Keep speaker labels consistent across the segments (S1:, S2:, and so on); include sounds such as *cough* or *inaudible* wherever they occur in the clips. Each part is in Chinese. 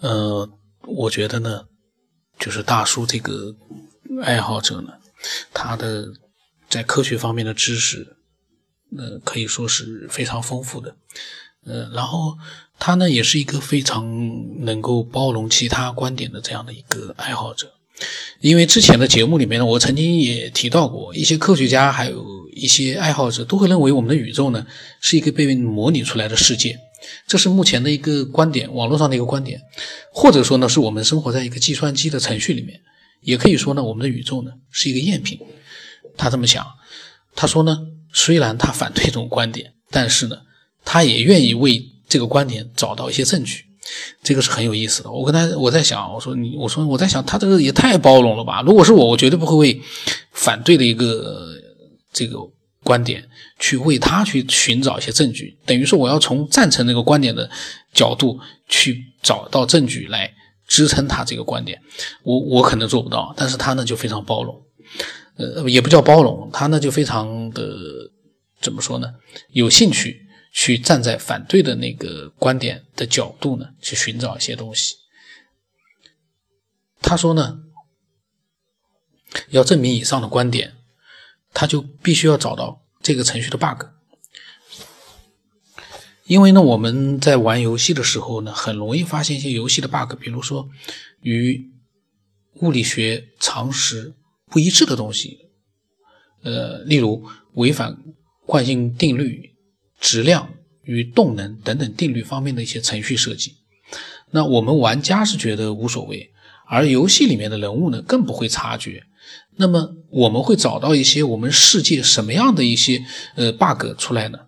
S1: 呃，我觉得呢，就是大叔这个爱好者呢，他的在科学方面的知识，呃，可以说是非常丰富的。呃，然后他呢，也是一个非常能够包容其他观点的这样的一个爱好者。因为之前的节目里面呢，我曾经也提到过，一些科学家还有一些爱好者都会认为我们的宇宙呢是一个被模拟出来的世界，这是目前的一个观点，网络上的一个观点，或者说呢是我们生活在一个计算机的程序里面，也可以说呢我们的宇宙呢是一个赝品。他这么想，他说呢，虽然他反对这种观点，但是呢，他也愿意为这个观点找到一些证据。这个是很有意思的。我跟他我在想，我说你，我说我在想，他这个也太包容了吧？如果是我，我绝对不会为反对的一个这个观点去为他去寻找一些证据，等于说我要从赞成那个观点的角度去找到证据来支撑他这个观点。我我可能做不到，但是他呢就非常包容，呃，也不叫包容，他呢就非常的怎么说呢？有兴趣。去站在反对的那个观点的角度呢，去寻找一些东西。他说呢，要证明以上的观点，他就必须要找到这个程序的 bug。因为呢，我们在玩游戏的时候呢，很容易发现一些游戏的 bug，比如说与物理学常识不一致的东西，呃，例如违反惯性定律。质量与动能等等定律方面的一些程序设计，那我们玩家是觉得无所谓，而游戏里面的人物呢更不会察觉。那么我们会找到一些我们世界什么样的一些呃 bug 出来呢？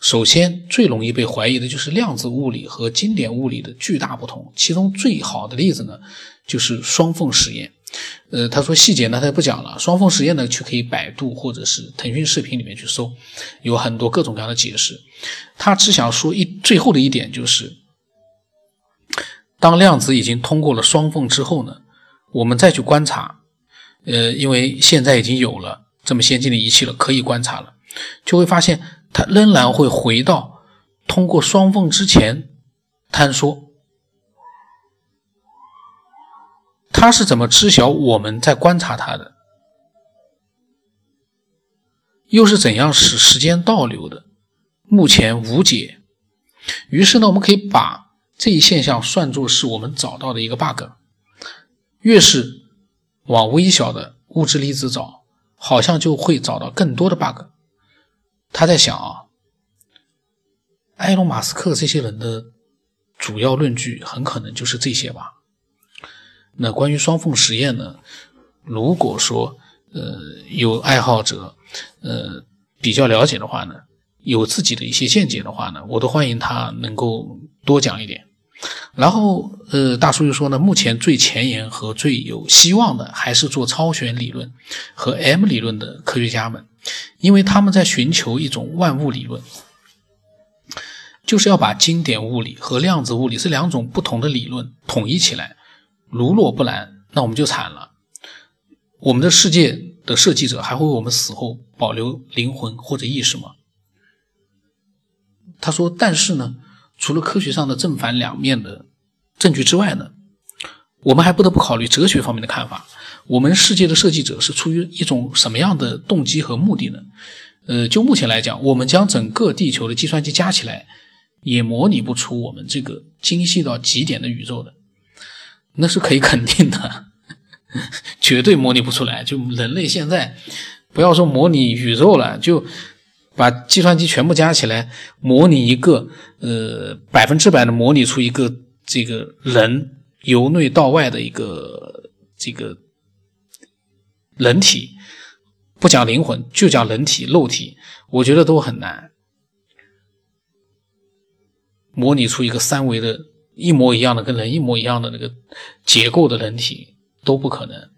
S1: 首先最容易被怀疑的就是量子物理和经典物理的巨大不同，其中最好的例子呢就是双缝实验。呃，他说细节呢，他不讲了。双缝实验呢，去可以百度或者是腾讯视频里面去搜，有很多各种各样的解释。他只想说一最后的一点就是，当量子已经通过了双缝之后呢，我们再去观察，呃，因为现在已经有了这么先进的仪器了，可以观察了，就会发现它仍然会回到通过双缝之前坍缩。他是怎么知晓我们在观察他的？又是怎样使时间倒流的？目前无解。于是呢，我们可以把这一现象算作是我们找到的一个 bug。越是往微小的物质粒子找，好像就会找到更多的 bug。他在想啊，埃隆·马斯克这些人的主要论据很可能就是这些吧。那关于双缝实验呢？如果说呃有爱好者呃比较了解的话呢，有自己的一些见解的话呢，我都欢迎他能够多讲一点。然后呃大叔又说呢，目前最前沿和最有希望的还是做超弦理论和 M 理论的科学家们，因为他们在寻求一种万物理论，就是要把经典物理和量子物理这两种不同的理论统一起来。如若不然，那我们就惨了。我们的世界的设计者还会为我们死后保留灵魂或者意识吗？他说：“但是呢，除了科学上的正反两面的证据之外呢，我们还不得不考虑哲学方面的看法。我们世界的设计者是出于一种什么样的动机和目的呢？呃，就目前来讲，我们将整个地球的计算机加起来，也模拟不出我们这个精细到极点的宇宙的。”那是可以肯定的，绝对模拟不出来。就人类现在，不要说模拟宇宙了，就把计算机全部加起来，模拟一个呃百分之百的模拟出一个这个人由内到外的一个这个人体，不讲灵魂，就讲人体肉体，我觉得都很难模拟出一个三维的。一模一样的跟人一模一样的那个结构的人体都不可能。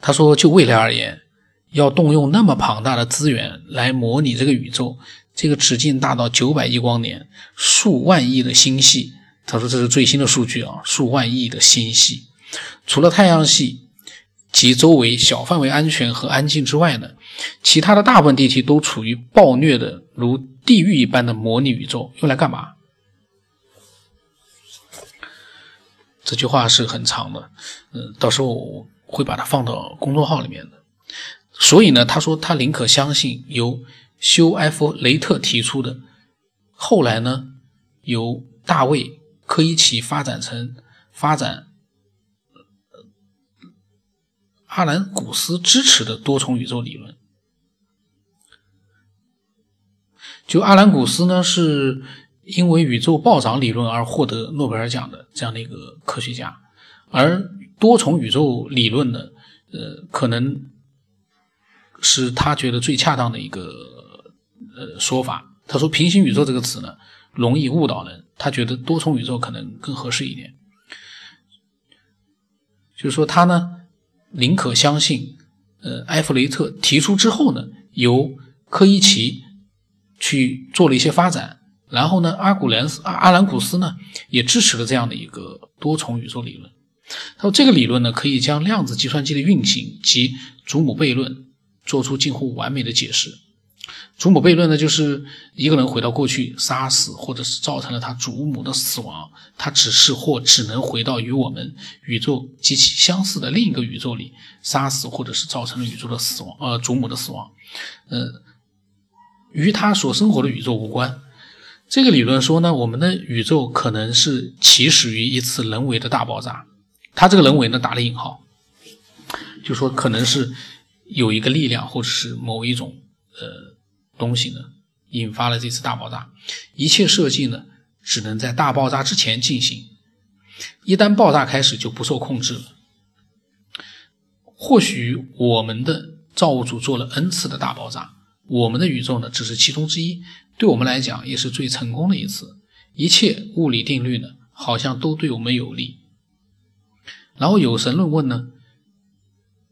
S1: 他说，就未来而言，要动用那么庞大的资源来模拟这个宇宙，这个直径大到九百亿光年、数万亿的星系。他说这是最新的数据啊，数万亿的星系，除了太阳系及周围小范围安全和安静之外呢，其他的大部分地区都处于暴虐的如地狱一般的模拟宇宙，用来干嘛？这句话是很长的，嗯，到时候我会把它放到公众号里面的。所以呢，他说他宁可相信由休埃弗雷特提出的，后来呢由大卫科伊奇发展成发展阿兰古斯支持的多重宇宙理论。就阿兰古斯呢，是因为宇宙暴涨理论而获得诺贝尔奖的这样的一个科学家，而多重宇宙理论呢，呃，可能是他觉得最恰当的一个呃说法。他说“平行宇宙”这个词呢，容易误导人，他觉得多重宇宙可能更合适一点。就是说，他呢宁可相信，呃，埃弗雷特提出之后呢，由柯伊奇。去做了一些发展，然后呢，阿古兰斯阿阿兰古斯呢也支持了这样的一个多重宇宙理论。他说，这个理论呢可以将量子计算机的运行及祖母悖论做出近乎完美的解释。祖母悖论呢，就是一个人回到过去杀死或者是造成了他祖母的死亡，他只是或只能回到与我们宇宙极其相似的另一个宇宙里杀死或者是造成了宇宙的死亡，呃，祖母的死亡，呃。与他所生活的宇宙无关。这个理论说呢，我们的宇宙可能是起始于一次人为的大爆炸。他这个人为呢打了引号，就说可能是有一个力量或者是某一种呃东西呢引发了这次大爆炸。一切设计呢只能在大爆炸之前进行，一旦爆炸开始就不受控制了。或许我们的造物主做了 n 次的大爆炸。我们的宇宙呢，只是其中之一，对我们来讲也是最成功的一次。一切物理定律呢，好像都对我们有利。然后有神论问呢，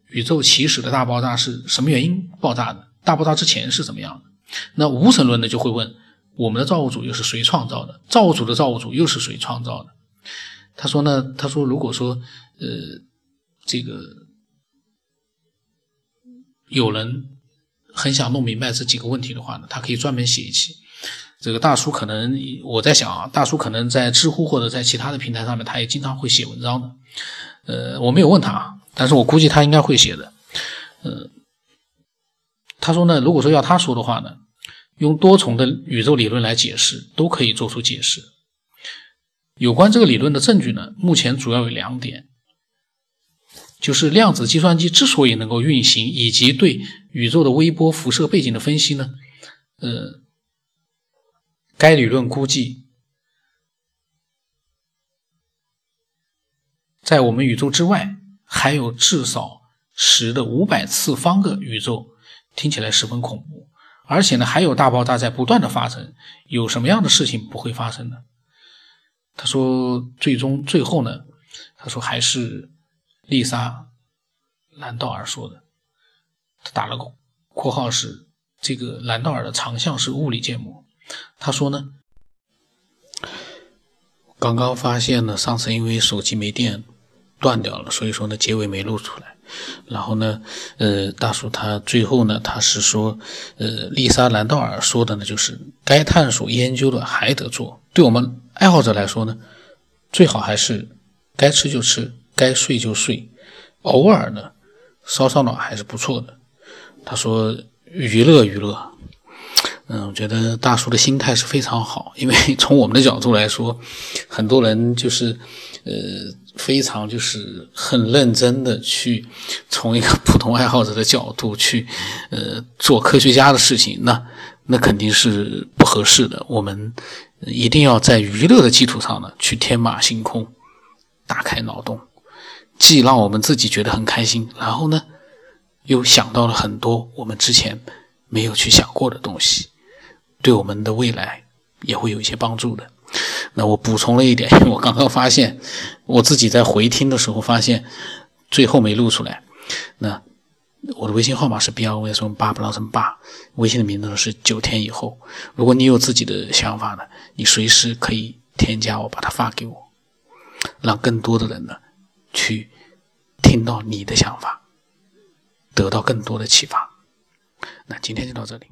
S1: 宇宙起始的大爆炸是什么原因爆炸的？大爆炸之前是怎么样的？那无神论呢，就会问，我们的造物主又是谁创造的？造物主的造物主又是谁创造的？他说呢，他说如果说，呃，这个有人。很想弄明白这几个问题的话呢，他可以专门写一期。这个大叔可能我在想啊，大叔可能在知乎或者在其他的平台上面，他也经常会写文章的。呃，我没有问他啊，但是我估计他应该会写的。呃，他说呢，如果说要他说的话呢，用多重的宇宙理论来解释，都可以做出解释。有关这个理论的证据呢，目前主要有两点。就是量子计算机之所以能够运行，以及对宇宙的微波辐射背景的分析呢？呃，该理论估计，在我们宇宙之外还有至少十的五百次方个宇宙，听起来十分恐怖。而且呢，还有大爆炸在不断的发生。有什么样的事情不会发生呢？他说，最终最后呢，他说还是。丽莎·兰道尔说的，他打了个括号是这个兰道尔的长项是物理建模。他说呢，刚刚发现呢，上次因为手机没电断掉了，所以说呢结尾没录出来。然后呢，呃，大叔他最后呢，他是说，呃，丽莎·兰道尔说的呢，就是该探索研究的还得做。对我们爱好者来说呢，最好还是该吃就吃。该睡就睡，偶尔呢烧烧脑还是不错的。他说娱乐娱乐，嗯，我觉得大叔的心态是非常好，因为从我们的角度来说，很多人就是呃非常就是很认真的去从一个普通爱好者的角度去呃做科学家的事情，那那肯定是不合适的。我们一定要在娱乐的基础上呢去天马行空，大开脑洞。既让我们自己觉得很开心，然后呢，又想到了很多我们之前没有去想过的东西，对我们的未来也会有一些帮助的。那我补充了一点，因 *laughs* 为我刚刚发现我自己在回听的时候发现最后没录出来。那我的微信号码是 b r o s 八不让成八，微信的名字是九天以后。如果你有自己的想法呢，你随时可以添加我，把它发给我，让更多的人呢。去听到你的想法，得到更多的启发。那今天就到这里。